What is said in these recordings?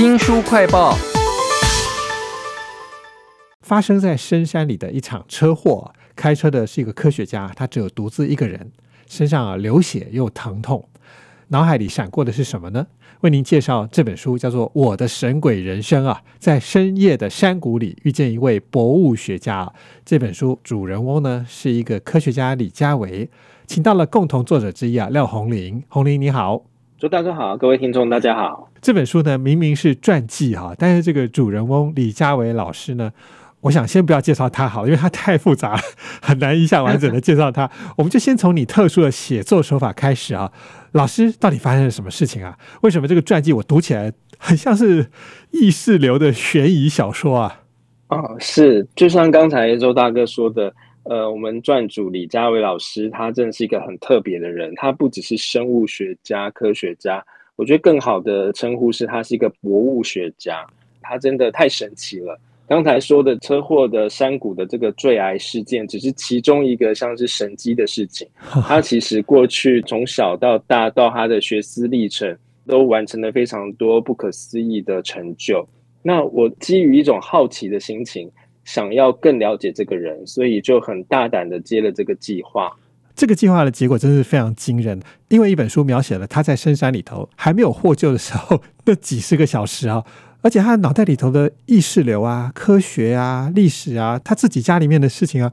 新书快报。发生在深山里的一场车祸，开车的是一个科学家，他只有独自一个人，身上啊流血又疼痛，脑海里闪过的是什么呢？为您介绍这本书，叫做《我的神鬼人生》啊，在深夜的山谷里遇见一位博物学家。这本书主人翁呢是一个科学家李佳维，请到了共同作者之一啊廖红林。红林你好，祝大哥好，各位听众大家好。这本书呢明明是传记哈，但是这个主人翁李佳伟老师呢。我想先不要介绍他好，因为他太复杂了，很难一下完整的介绍他。我们就先从你特殊的写作手法开始啊。老师到底发生了什么事情啊？为什么这个传记我读起来很像是意识流的悬疑小说啊？啊，是，就像刚才周大哥说的，呃，我们撰主李家伟老师，他真的是一个很特别的人。他不只是生物学家、科学家，我觉得更好的称呼是他是一个博物学家。他真的太神奇了。刚才说的车祸的山谷的这个坠崖事件，只是其中一个像是神机的事情。他其实过去从小到大到他的学思历程，都完成了非常多不可思议的成就。那我基于一种好奇的心情，想要更了解这个人，所以就很大胆的接了这个计划。这个计划的结果真是非常惊人，因为一本书描写了他在深山里头还没有获救的时候那几十个小时啊。而且他脑袋里头的意识流啊、科学啊、历史啊，他自己家里面的事情啊，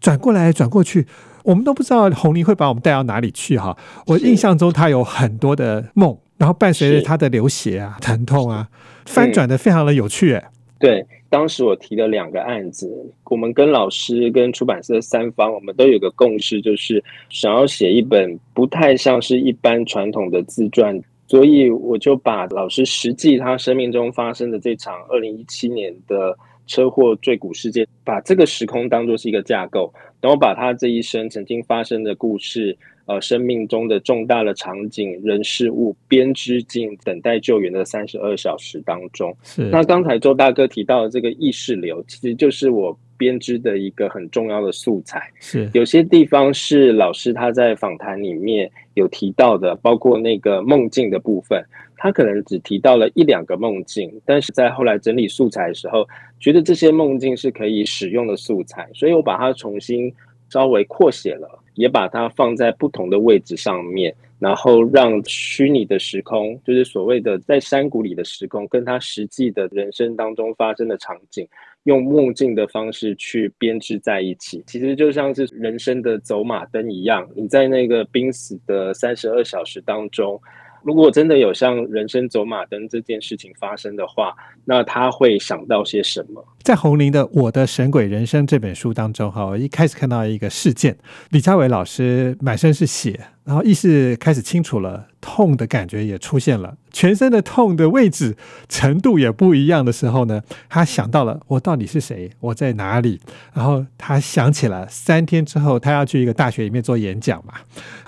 转过来转过去，我们都不知道红林会把我们带到哪里去哈。我印象中他有很多的梦，然后伴随着他的流血啊、疼痛啊，翻转的非常的有趣。对，当时我提了两个案子，我们跟老师、跟出版社三方，我们都有个共识，就是想要写一本不太像是一般传统的自传。所以我就把老师实际他生命中发生的这场二零一七年的车祸坠谷事件，把这个时空当作是一个架构，然后把他这一生曾经发生的故事，呃，生命中的重大的场景、人事物编织进等待救援的三十二小时当中。是。那刚才周大哥提到的这个意识流，其实就是我。编织的一个很重要的素材是有些地方是老师他在访谈里面有提到的，包括那个梦境的部分，他可能只提到了一两个梦境，但是在后来整理素材的时候，觉得这些梦境是可以使用的素材，所以我把它重新稍微扩写了，也把它放在不同的位置上面，然后让虚拟的时空，就是所谓的在山谷里的时空，跟他实际的人生当中发生的场景。用梦境的方式去编织在一起，其实就像是人生的走马灯一样。你在那个濒死的三十二小时当中，如果真的有像人生走马灯这件事情发生的话，那他会想到些什么？在红林的《我的神鬼人生》这本书当中，哈，我一开始看到一个事件，李佳伟老师满身是血，然后意识开始清楚了。痛的感觉也出现了，全身的痛的位置程度也不一样的时候呢，他想到了我到底是谁，我在哪里？然后他想起了三天之后他要去一个大学里面做演讲嘛，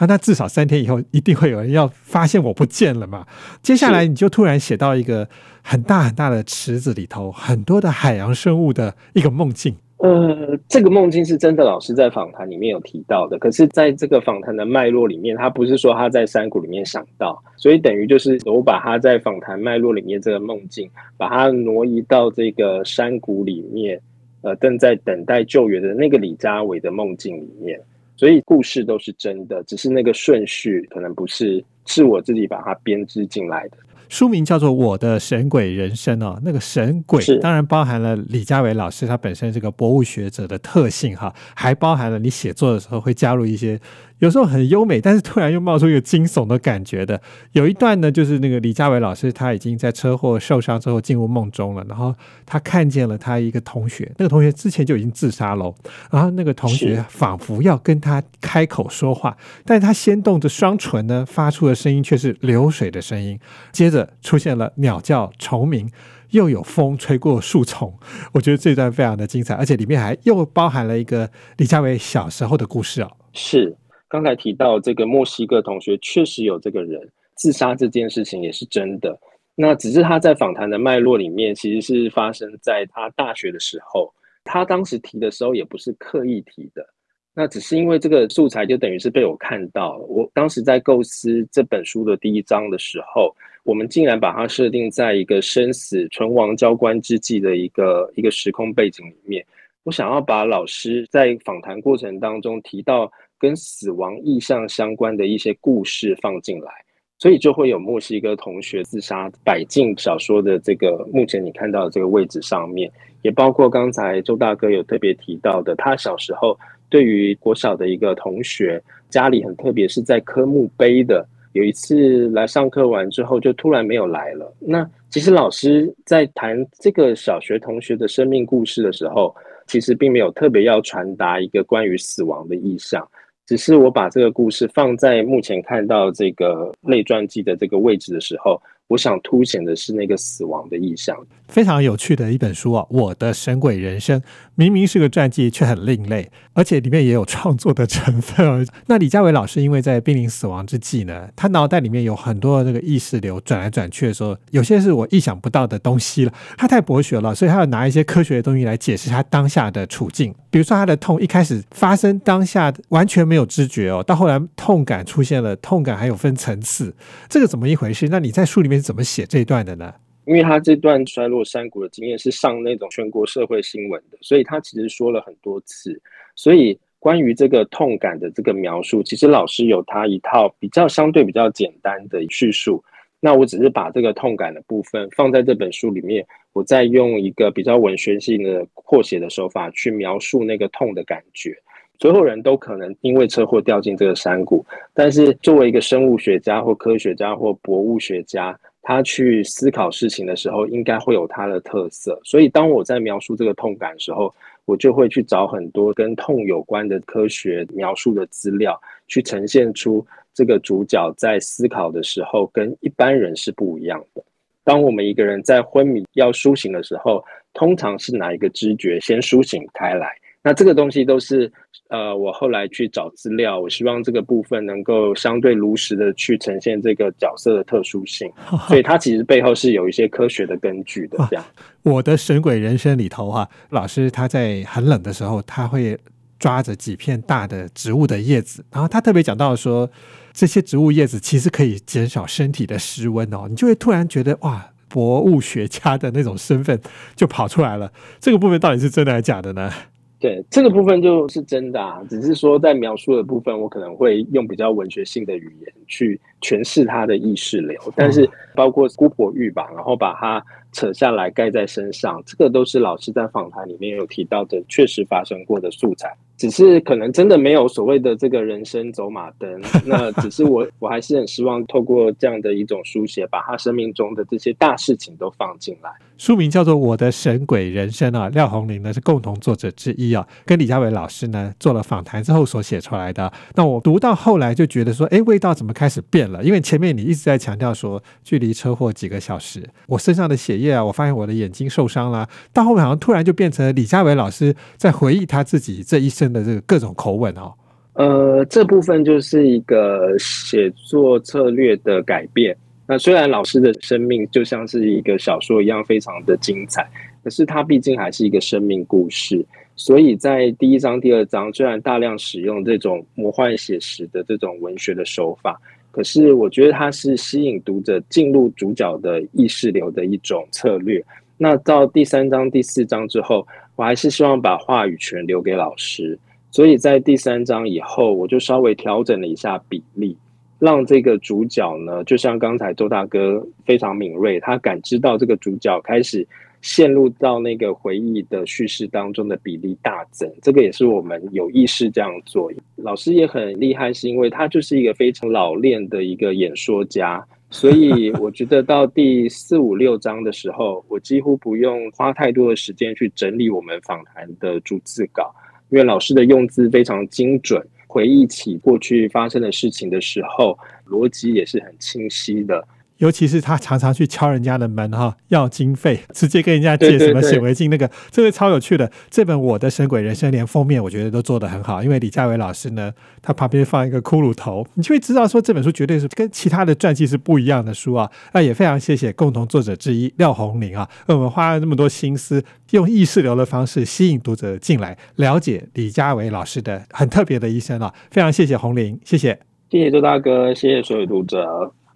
那至少三天以后一定会有人要发现我不见了嘛。接下来你就突然写到一个很大很大的池子里头，很多的海洋生物的一个梦境。呃，这个梦境是真的，老师在访谈里面有提到的。可是，在这个访谈的脉络里面，他不是说他在山谷里面想到，所以等于就是我把他在访谈脉络里面这个梦境，把它挪移到这个山谷里面，呃，正在等待救援的那个李佳伟的梦境里面。所以故事都是真的，只是那个顺序可能不是，是我自己把它编织进来的。书名叫做《我的神鬼人生》哦，那个神鬼当然包含了李佳伟老师他本身这个博物学者的特性哈，还包含了你写作的时候会加入一些。有时候很优美，但是突然又冒出一个惊悚的感觉的。有一段呢，就是那个李佳伟老师，他已经在车祸受伤之后进入梦中了，然后他看见了他一个同学，那个同学之前就已经自杀了，然后那个同学仿佛要跟他开口说话，但是他先动着双唇呢，发出的声音却是流水的声音。接着出现了鸟叫、虫鸣，又有风吹过树丛。我觉得这段非常的精彩，而且里面还又包含了一个李佳伟小时候的故事哦。是。刚才提到这个墨西哥同学确实有这个人自杀这件事情也是真的，那只是他在访谈的脉络里面其实是发生在他大学的时候，他当时提的时候也不是刻意提的，那只是因为这个素材就等于是被我看到了，我当时在构思这本书的第一章的时候，我们竟然把它设定在一个生死存亡交关之际的一个一个时空背景里面。我想要把老师在访谈过程当中提到跟死亡意象相关的一些故事放进来，所以就会有墨西哥同学自杀百进小说的这个目前你看到的这个位置上面，也包括刚才周大哥有特别提到的，他小时候对于国小的一个同学家里很特别，是在科目碑的。有一次来上课完之后，就突然没有来了。那其实老师在谈这个小学同学的生命故事的时候，其实并没有特别要传达一个关于死亡的意象，只是我把这个故事放在目前看到这个类传记的这个位置的时候。我想凸显的是那个死亡的意象，非常有趣的一本书啊！我的神鬼人生明明是个传记，却很另类，而且里面也有创作的成分。那李佳伟老师因为在濒临死亡之际呢，他脑袋里面有很多那个意识流转来转去的时候，有些是我意想不到的东西了。他太博学了，所以他要拿一些科学的东西来解释他当下的处境。比如说他的痛一开始发生当下完全没有知觉哦，到后来痛感出现了，痛感还有分层次，这个怎么一回事？那你在书里面。怎么写这一段的呢？因为他这段衰落山谷的经验是上那种全国社会新闻的，所以他其实说了很多次。所以关于这个痛感的这个描述，其实老师有他一套比较相对比较简单的叙述。那我只是把这个痛感的部分放在这本书里面，我再用一个比较文学性的扩写的手法去描述那个痛的感觉。所有人都可能因为车祸掉进这个山谷，但是作为一个生物学家或科学家或博物学家。他去思考事情的时候，应该会有他的特色。所以，当我在描述这个痛感的时候，我就会去找很多跟痛有关的科学描述的资料，去呈现出这个主角在思考的时候跟一般人是不一样的。当我们一个人在昏迷要苏醒的时候，通常是哪一个知觉先苏醒开来？那这个东西都是。呃，我后来去找资料，我希望这个部分能够相对如实的去呈现这个角色的特殊性，所以它其实背后是有一些科学的根据的。这样，我的神鬼人生里头哈，老师他在很冷的时候，他会抓着几片大的植物的叶子，然后他特别讲到说，这些植物叶子其实可以减少身体的湿温哦，你就会突然觉得哇，博物学家的那种身份就跑出来了。这个部分到底是真的还是假的呢？对这个部分就是真的啊，只是说在描述的部分，我可能会用比较文学性的语言去诠释它的意识流，但是包括姑婆玉吧，然后把它扯下来盖在身上，这个都是老师在访谈里面有提到的，确实发生过的素材。只是可能真的没有所谓的这个人生走马灯，那只是我我还是很希望透过这样的一种书写，把他生命中的这些大事情都放进来。书名叫做《我的神鬼人生》啊，廖红林呢是共同作者之一啊，跟李佳伟老师呢做了访谈之后所写出来的。那我读到后来就觉得说，哎，味道怎么开始变了？因为前面你一直在强调说，距离车祸几个小时，我身上的血液啊，我发现我的眼睛受伤了，到后面好像突然就变成李佳伟老师在回忆他自己这一生。真的这个各种口吻哦，呃，这部分就是一个写作策略的改变。那虽然老师的生命就像是一个小说一样非常的精彩，可是它毕竟还是一个生命故事。所以在第一章、第二章，虽然大量使用这种魔幻写实的这种文学的手法，可是我觉得它是吸引读者进入主角的意识流的一种策略。那到第三章、第四章之后，我还是希望把话语权留给老师。所以在第三章以后，我就稍微调整了一下比例，让这个主角呢，就像刚才周大哥非常敏锐，他感知到这个主角开始陷入到那个回忆的叙事当中的比例大增。这个也是我们有意识这样做。老师也很厉害，是因为他就是一个非常老练的一个演说家。所以我觉得到第四五六章的时候，我几乎不用花太多的时间去整理我们访谈的逐字稿。因为老师的用字非常精准，回忆起过去发生的事情的时候，逻辑也是很清晰的。尤其是他常常去敲人家的门哈，要经费，直接跟人家借什么显微镜，那个这个超有趣的。这本《我的神鬼人生》连封面我觉得都做得很好，因为李佳伟老师呢，他旁边放一个骷髅头，你就会知道说这本书绝对是跟其他的传记是不一样的书啊。那也非常谢谢共同作者之一廖红林啊，为我们花了那么多心思，用意识流的方式吸引读者进来，了解李佳伟老师的很特别的一生啊。非常谢谢红林，谢谢，谢谢周大哥，谢谢所有读者。